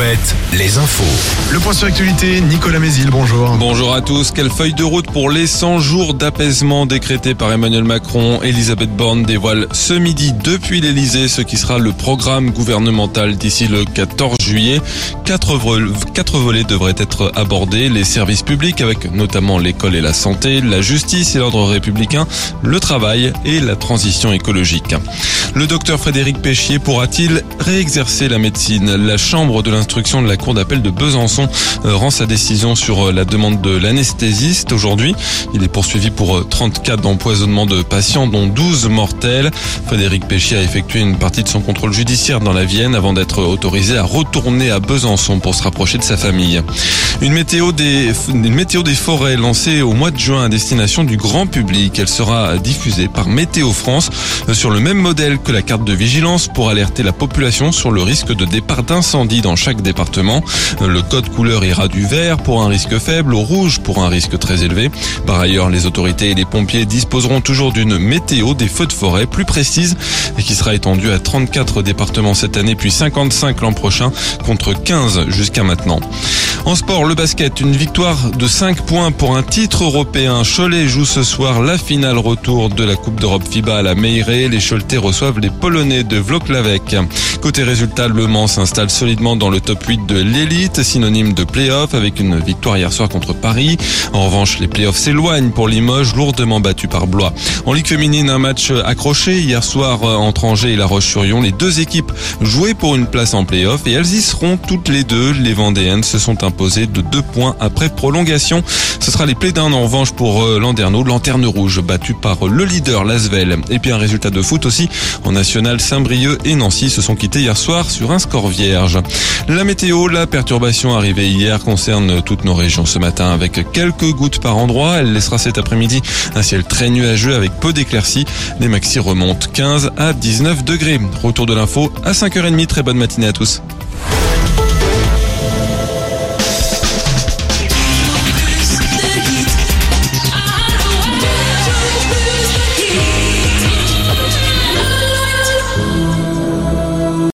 Alouette, les infos. Le point sur l'actualité, Nicolas Mézil, bonjour. Bonjour à tous. Quelle feuille de route pour les 100 jours d'apaisement décrétés par Emmanuel Macron Elisabeth Borne dévoile ce midi depuis l'Elysée ce qui sera le programme gouvernemental d'ici le 14 juillet. Quatre, vol quatre volets devraient être abordés. Les services publics avec notamment l'école et la santé, la justice et l'ordre républicain, le travail et la transition écologique. Le docteur Frédéric Péchier pourra-t-il réexercer la médecine? La chambre de l'instruction de la cour d'appel de Besançon euh, rend sa décision sur euh, la demande de l'anesthésiste aujourd'hui. Il est poursuivi pour 30 euh, d'empoisonnement de patients dont 12 mortels. Frédéric Péchier a effectué une partie de son contrôle judiciaire dans la Vienne avant d'être autorisé à retourner à Besançon pour se rapprocher de sa famille. Une météo des, une météo des forêts lancée au mois de juin à destination du grand public. Elle sera diffusée par Météo France sur le même modèle que la carte de vigilance pour alerter la population sur le risque de départ d'incendie dans chaque département. Le code couleur ira du vert pour un risque faible au rouge pour un risque très élevé. Par ailleurs, les autorités et les pompiers disposeront toujours d'une météo des feux de forêt plus précise et qui sera étendue à 34 départements cette année puis 55 l'an prochain contre 15 jusqu'à maintenant. En sport, le basket, une victoire de 5 points pour un titre européen. Cholet joue ce soir la finale retour de la Coupe d'Europe FIBA à la Meirée. Les Choletais reçoivent les Polonais de Vloklavek. Côté résultat, Le Mans s'installe solidement dans le top 8 de l'élite, synonyme de play-off avec une victoire hier soir contre Paris. En revanche, les play-offs s'éloignent pour Limoges, lourdement battu par Blois. En Ligue féminine, un match accroché hier soir entre Angers et La Roche-sur-Yon. Les deux équipes jouaient pour une place en play-off et elles y seront toutes les deux. Les Vendéennes se sont imposées de deux points après prolongation. Ce sera les Plédins en revanche pour euh, Landerneau, lanterne rouge battu par le leader Lasvel. Et puis un résultat de foot aussi en national Saint-Brieuc et Nancy se sont quittés hier soir sur un score vierge. La météo, la perturbation arrivée hier concerne toutes nos régions ce matin avec quelques gouttes par endroit. Elle laissera cet après-midi un ciel très nuageux avec peu d'éclaircies. Les maxi remontent 15 à 19 degrés. Retour de l'info à 5h30. Très bonne matinée à tous.